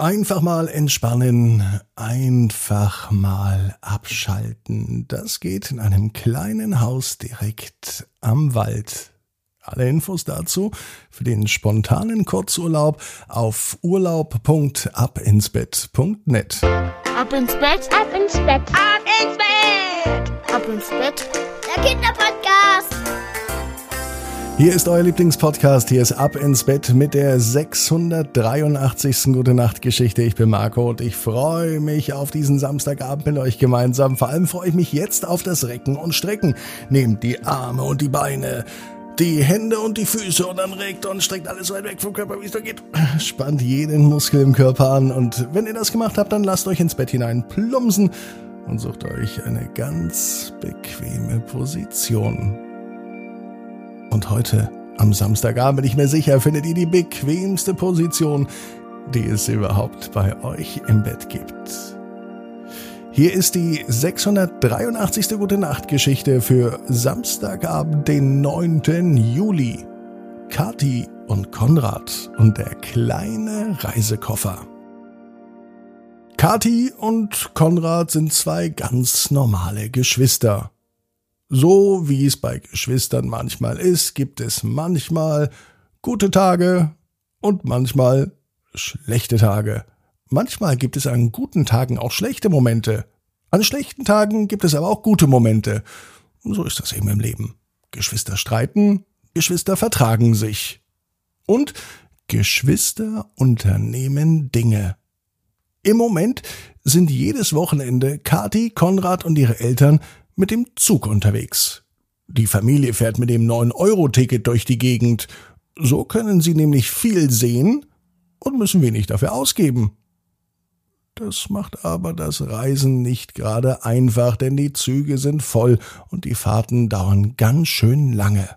Einfach mal entspannen, einfach mal abschalten. Das geht in einem kleinen Haus direkt am Wald. Alle Infos dazu für den spontanen Kurzurlaub auf urlaub.abinsbett.net. Ab ins Bett, ab ins Bett, ab ins Bett, ab ins Bett. Der Kinderpodcast. Hier ist euer Lieblingspodcast. Hier ist Ab ins Bett mit der 683. Gute Nacht Geschichte. Ich bin Marco und ich freue mich auf diesen Samstagabend mit euch gemeinsam. Vor allem freue ich mich jetzt auf das Recken und Strecken. Nehmt die Arme und die Beine die Hände und die Füße und dann regt und streckt alles weit weg vom Körper, wie es da geht. Spannt jeden Muskel im Körper an und wenn ihr das gemacht habt, dann lasst euch ins Bett hinein plumpsen und sucht euch eine ganz bequeme Position. Und heute, am Samstagabend, bin ich mir sicher, findet ihr die bequemste Position, die es überhaupt bei euch im Bett gibt. Hier ist die 683. Gute Nacht Geschichte für Samstagabend, den 9. Juli. Kati und Konrad und der kleine Reisekoffer. Kati und Konrad sind zwei ganz normale Geschwister. So wie es bei Geschwistern manchmal ist, gibt es manchmal gute Tage und manchmal schlechte Tage. Manchmal gibt es an guten Tagen auch schlechte Momente. An schlechten Tagen gibt es aber auch gute Momente. So ist das eben im Leben. Geschwister streiten, Geschwister vertragen sich. Und Geschwister unternehmen Dinge. Im Moment sind jedes Wochenende Kati, Konrad und ihre Eltern mit dem Zug unterwegs. Die Familie fährt mit dem 9-Euro-Ticket durch die Gegend. So können sie nämlich viel sehen und müssen wenig dafür ausgeben. Das macht aber das Reisen nicht gerade einfach, denn die Züge sind voll und die Fahrten dauern ganz schön lange.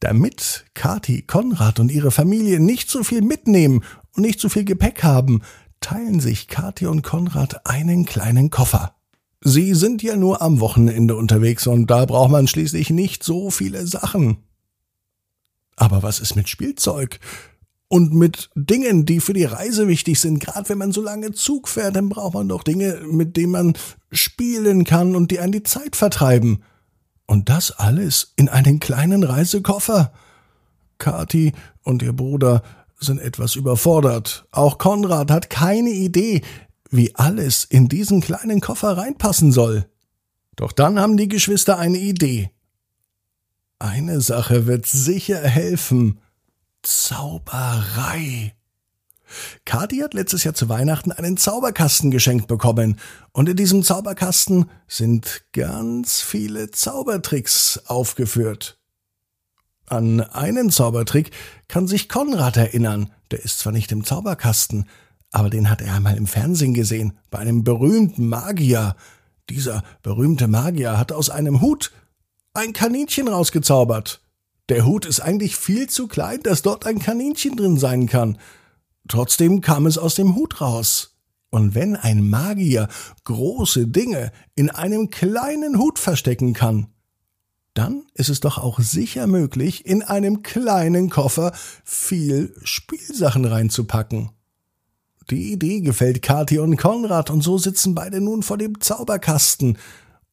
Damit Kati, Konrad und ihre Familie nicht so viel mitnehmen und nicht so viel Gepäck haben, teilen sich Kati und Konrad einen kleinen Koffer. Sie sind ja nur am Wochenende unterwegs und da braucht man schließlich nicht so viele Sachen. Aber was ist mit Spielzeug? Und mit Dingen, die für die Reise wichtig sind, gerade wenn man so lange Zug fährt, dann braucht man doch Dinge, mit denen man spielen kann und die einen die Zeit vertreiben. Und das alles in einen kleinen Reisekoffer. Kati und ihr Bruder sind etwas überfordert. Auch Konrad hat keine Idee, wie alles in diesen kleinen Koffer reinpassen soll. Doch dann haben die Geschwister eine Idee. Eine Sache wird sicher helfen. Zauberei. Kati hat letztes Jahr zu Weihnachten einen Zauberkasten geschenkt bekommen, und in diesem Zauberkasten sind ganz viele Zaubertricks aufgeführt. An einen Zaubertrick kann sich Konrad erinnern, der ist zwar nicht im Zauberkasten, aber den hat er einmal im Fernsehen gesehen, bei einem berühmten Magier. Dieser berühmte Magier hat aus einem Hut ein Kaninchen rausgezaubert. Der Hut ist eigentlich viel zu klein, dass dort ein Kaninchen drin sein kann. Trotzdem kam es aus dem Hut raus. Und wenn ein Magier große Dinge in einem kleinen Hut verstecken kann, dann ist es doch auch sicher möglich, in einem kleinen Koffer viel Spielsachen reinzupacken. Die Idee gefällt Kathi und Konrad und so sitzen beide nun vor dem Zauberkasten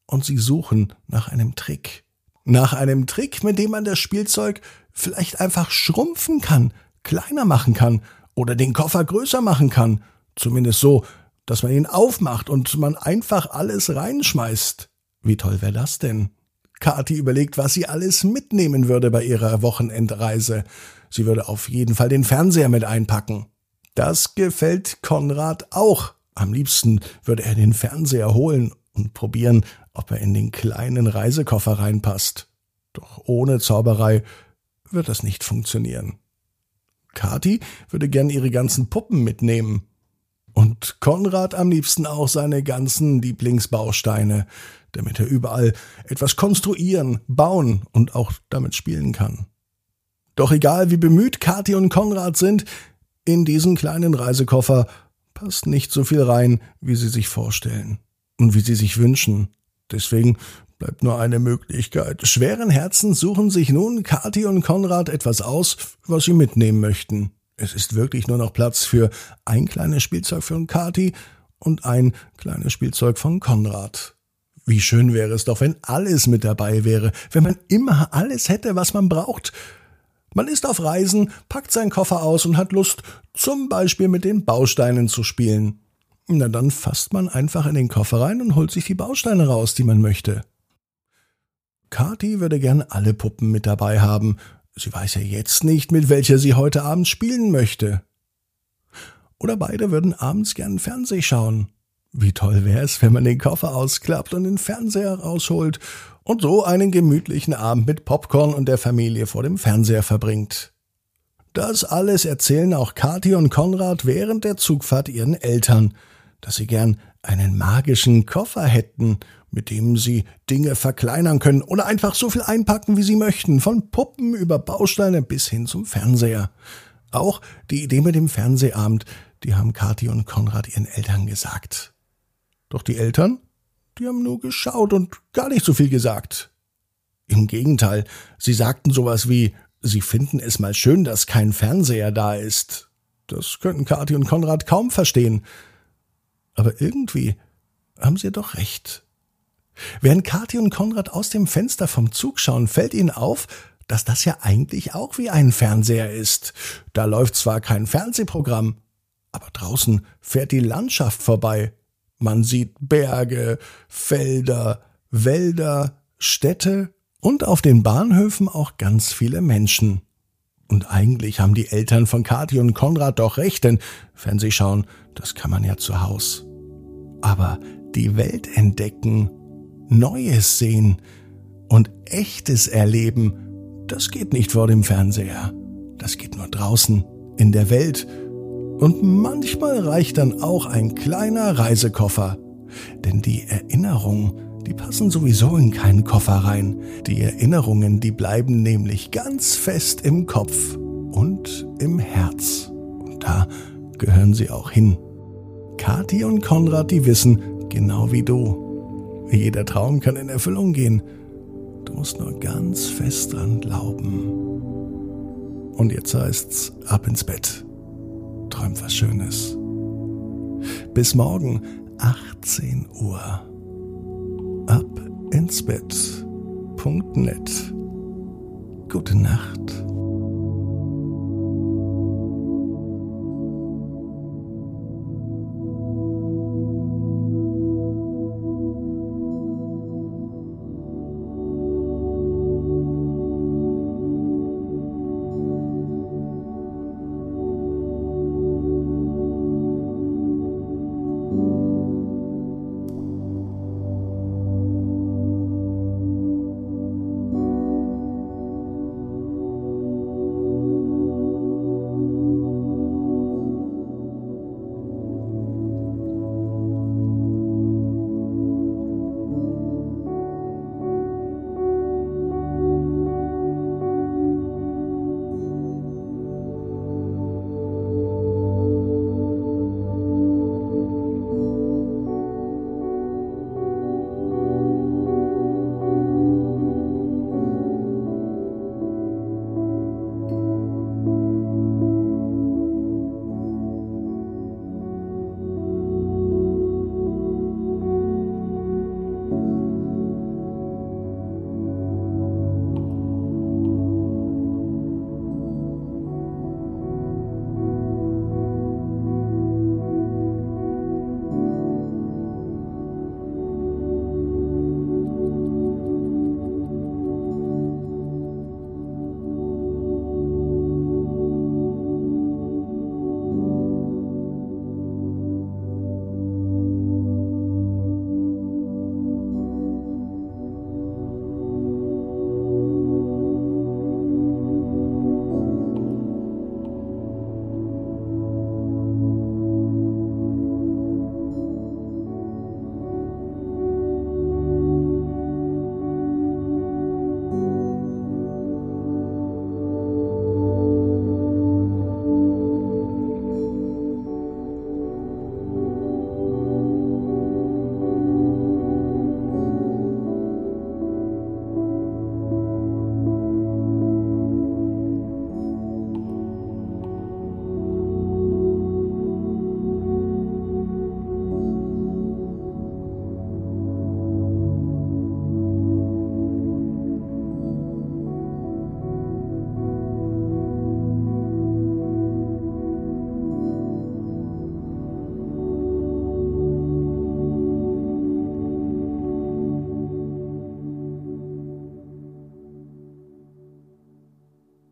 und sie suchen nach einem Trick. Nach einem Trick, mit dem man das Spielzeug vielleicht einfach schrumpfen kann, kleiner machen kann oder den Koffer größer machen kann. Zumindest so, dass man ihn aufmacht und man einfach alles reinschmeißt. Wie toll wäre das denn? Kathi überlegt, was sie alles mitnehmen würde bei ihrer Wochenendreise. Sie würde auf jeden Fall den Fernseher mit einpacken. Das gefällt Konrad auch. Am liebsten würde er den Fernseher holen und probieren, ob er in den kleinen Reisekoffer reinpasst. Doch ohne Zauberei wird das nicht funktionieren. Kathi würde gern ihre ganzen Puppen mitnehmen. Und Konrad am liebsten auch seine ganzen Lieblingsbausteine, damit er überall etwas konstruieren, bauen und auch damit spielen kann. Doch egal wie bemüht Kathi und Konrad sind, in diesen kleinen Reisekoffer passt nicht so viel rein, wie sie sich vorstellen und wie sie sich wünschen. Deswegen bleibt nur eine Möglichkeit. Schweren Herzens suchen sich nun Kathi und Konrad etwas aus, was sie mitnehmen möchten. Es ist wirklich nur noch Platz für ein kleines Spielzeug von Kati und ein kleines Spielzeug von Konrad. Wie schön wäre es doch, wenn alles mit dabei wäre, wenn man immer alles hätte, was man braucht. Man ist auf Reisen, packt seinen Koffer aus und hat Lust, zum Beispiel mit den Bausteinen zu spielen. Na dann fasst man einfach in den Koffer rein und holt sich die Bausteine raus, die man möchte. Kathi würde gern alle Puppen mit dabei haben. Sie weiß ja jetzt nicht, mit welcher sie heute Abend spielen möchte. Oder beide würden abends gern Fernseh schauen. Wie toll wär's, wenn man den Koffer ausklappt und den Fernseher rausholt und so einen gemütlichen Abend mit Popcorn und der Familie vor dem Fernseher verbringt. Das alles erzählen auch Kathi und Konrad während der Zugfahrt ihren Eltern, dass sie gern einen magischen Koffer hätten, mit dem sie Dinge verkleinern können oder einfach so viel einpacken, wie sie möchten, von Puppen über Bausteine bis hin zum Fernseher. Auch die Idee mit dem Fernsehabend, die haben Kathi und Konrad ihren Eltern gesagt. Doch die Eltern, die haben nur geschaut und gar nicht so viel gesagt. Im Gegenteil, sie sagten sowas wie, sie finden es mal schön, dass kein Fernseher da ist. Das könnten Kathi und Konrad kaum verstehen. Aber irgendwie haben sie doch recht. Während Kathi und Konrad aus dem Fenster vom Zug schauen, fällt ihnen auf, dass das ja eigentlich auch wie ein Fernseher ist. Da läuft zwar kein Fernsehprogramm, aber draußen fährt die Landschaft vorbei. Man sieht Berge, Felder, Wälder, Städte und auf den Bahnhöfen auch ganz viele Menschen. Und eigentlich haben die Eltern von Kathi und Konrad doch recht, denn Fernsehschauen, das kann man ja zu Haus. Aber die Welt entdecken, Neues sehen und echtes erleben, das geht nicht vor dem Fernseher. Das geht nur draußen, in der Welt und manchmal reicht dann auch ein kleiner Reisekoffer. Denn die Erinnerungen, die passen sowieso in keinen Koffer rein. Die Erinnerungen, die bleiben nämlich ganz fest im Kopf und im Herz. Und da gehören sie auch hin. Kathi und Konrad, die wissen, genau wie du. Jeder Traum kann in Erfüllung gehen. Du musst nur ganz fest dran glauben. Und jetzt heißt's ab ins Bett träumt was Schönes. Bis morgen, 18 Uhr. Ab ins Bett.net. Gute Nacht.